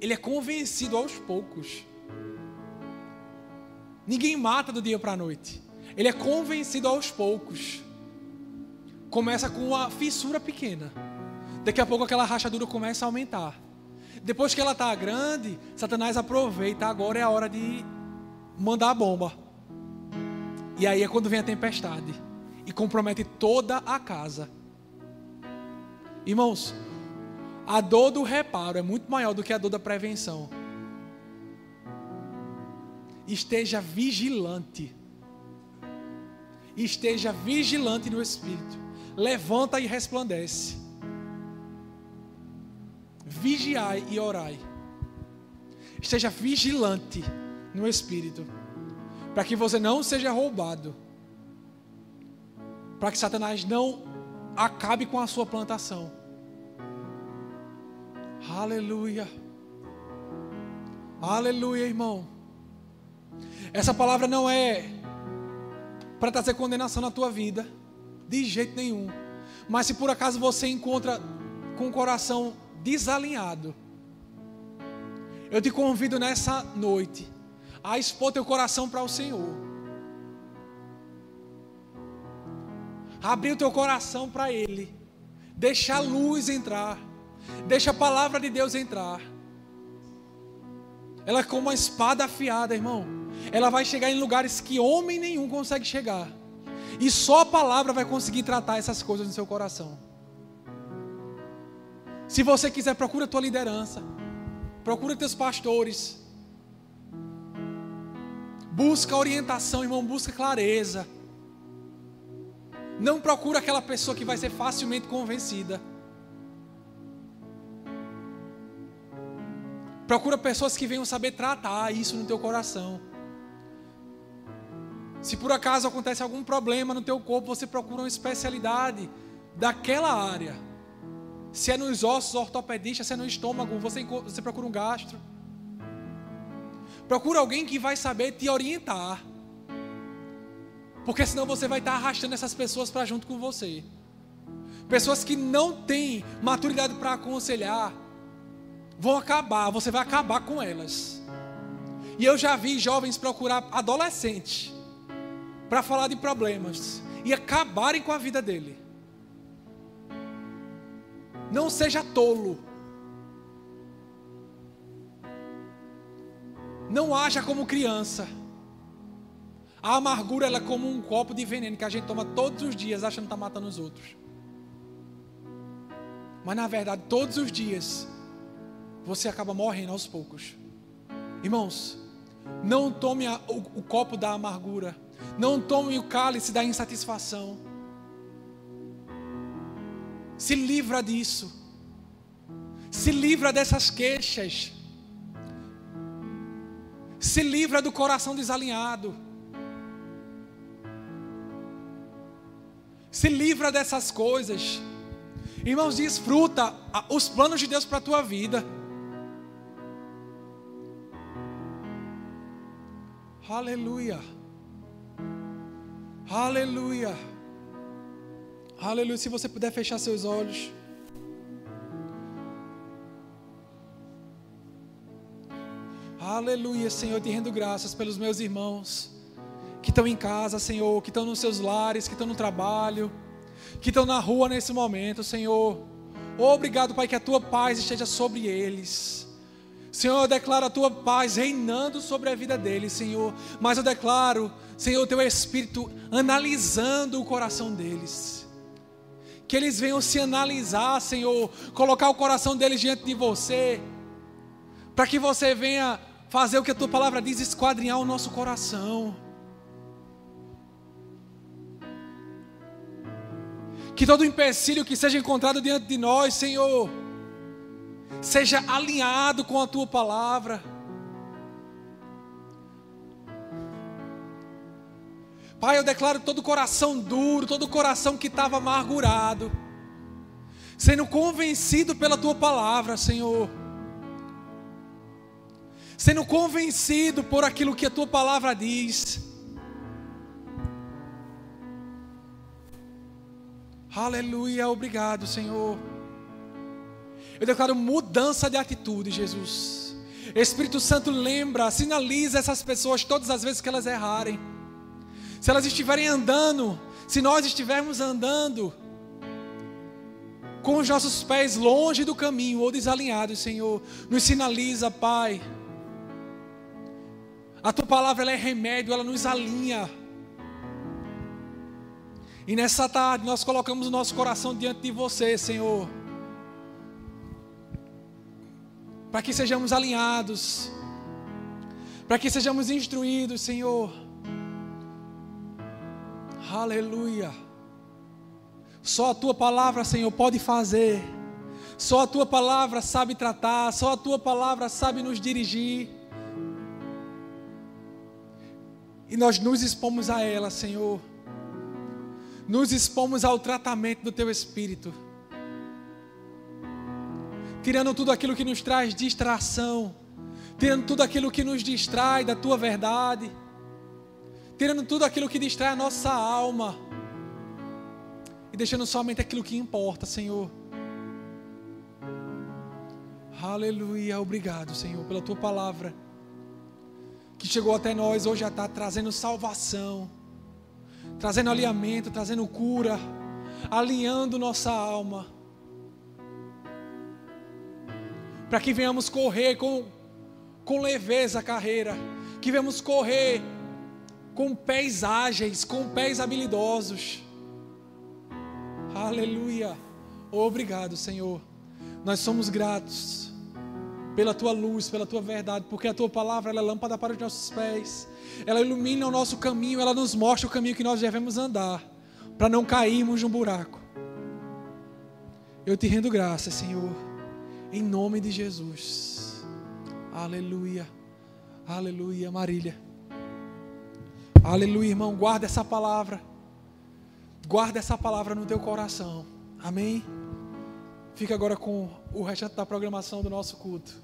Ele é convencido aos poucos. Ninguém mata do dia para a noite. Ele é convencido aos poucos. Começa com uma fissura pequena. Daqui a pouco aquela rachadura começa a aumentar. Depois que ela está grande, Satanás aproveita. Agora é a hora de mandar a bomba. E aí é quando vem a tempestade e compromete toda a casa. Irmãos, a dor do reparo é muito maior do que a dor da prevenção. Esteja vigilante esteja vigilante no espírito. Levanta e resplandece. Vigiai e orai. Esteja vigilante no espírito, para que você não seja roubado, para que Satanás não acabe com a sua plantação. Aleluia. Aleluia, irmão. Essa palavra não é para trazer condenação na tua vida, de jeito nenhum. Mas se por acaso você encontra com o coração desalinhado, eu te convido nessa noite a expor teu coração para o Senhor. Abrir o teu coração para Ele. Deixa a luz entrar. Deixa a palavra de Deus entrar. Ela é como uma espada afiada, irmão ela vai chegar em lugares que homem nenhum consegue chegar. E só a palavra vai conseguir tratar essas coisas no seu coração. Se você quiser, procura a tua liderança. Procura teus pastores. Busca orientação, irmão, busca clareza. Não procura aquela pessoa que vai ser facilmente convencida. Procura pessoas que venham saber tratar isso no teu coração. Se por acaso acontece algum problema no teu corpo, você procura uma especialidade daquela área. Se é nos ossos, ortopedista, se é no estômago, você, você procura um gastro. Procura alguém que vai saber te orientar. Porque senão você vai estar arrastando essas pessoas para junto com você. Pessoas que não têm maturidade para aconselhar, vão acabar, você vai acabar com elas. E eu já vi jovens procurar adolescentes para falar de problemas e acabarem com a vida dele. Não seja tolo. Não haja como criança. A amargura ela é como um copo de veneno que a gente toma todos os dias achando que está matando os outros. Mas na verdade, todos os dias, você acaba morrendo aos poucos. Irmãos, não tome a, o, o copo da amargura não tome o cálice da insatisfação. Se livra disso. Se livra dessas queixas. Se livra do coração desalinhado. Se livra dessas coisas. Irmãos, desfruta os planos de Deus para a tua vida. Aleluia. Aleluia. Aleluia. Se você puder fechar seus olhos. Aleluia, Senhor, te rendo graças pelos meus irmãos que estão em casa, Senhor, que estão nos seus lares, que estão no trabalho, que estão na rua nesse momento, Senhor. Obrigado, Pai, que a tua paz esteja sobre eles. Senhor, eu declaro a tua paz reinando sobre a vida deles, Senhor. Mas eu declaro, Senhor, o teu Espírito analisando o coração deles. Que eles venham se analisar, Senhor, colocar o coração deles diante de você, para que você venha fazer o que a tua palavra diz, esquadrinhar o nosso coração. Que todo empecilho que seja encontrado diante de nós, Senhor, seja alinhado com a tua palavra. Pai, eu declaro todo coração duro, todo coração que estava amargurado, sendo convencido pela tua palavra, Senhor. Sendo convencido por aquilo que a tua palavra diz. Aleluia, obrigado, Senhor. Eu declaro mudança de atitude, Jesus. Espírito Santo lembra, sinaliza essas pessoas todas as vezes que elas errarem. Se elas estiverem andando, se nós estivermos andando com os nossos pés longe do caminho ou desalinhados, Senhor, nos sinaliza, Pai. A tua palavra é remédio, ela nos alinha. E nessa tarde nós colocamos o nosso coração diante de você, Senhor. Para que sejamos alinhados. Para que sejamos instruídos, Senhor. Aleluia. Só a tua palavra, Senhor, pode fazer. Só a tua palavra sabe tratar. Só a tua palavra sabe nos dirigir. E nós nos expomos a ela, Senhor nos expomos ao tratamento do Teu Espírito, tirando tudo aquilo que nos traz distração, tirando tudo aquilo que nos distrai da Tua verdade, tirando tudo aquilo que distrai a nossa alma, e deixando somente aquilo que importa, Senhor. Aleluia, obrigado, Senhor, pela Tua palavra que chegou até nós hoje já está trazendo salvação trazendo alinhamento, trazendo cura, alinhando nossa alma. Para que venhamos correr com, com leveza a carreira, que venhamos correr com pés ágeis, com pés habilidosos. Aleluia. Obrigado, Senhor. Nós somos gratos pela tua luz, pela tua verdade, porque a tua palavra é lâmpada para os nossos pés ela ilumina o nosso caminho, ela nos mostra o caminho que nós devemos andar, para não cairmos num buraco. Eu te rendo graça, Senhor, em nome de Jesus. Aleluia, aleluia, Marília. Aleluia, irmão, guarda essa palavra. Guarda essa palavra no teu coração. Amém? Fica agora com o restante da programação do nosso culto.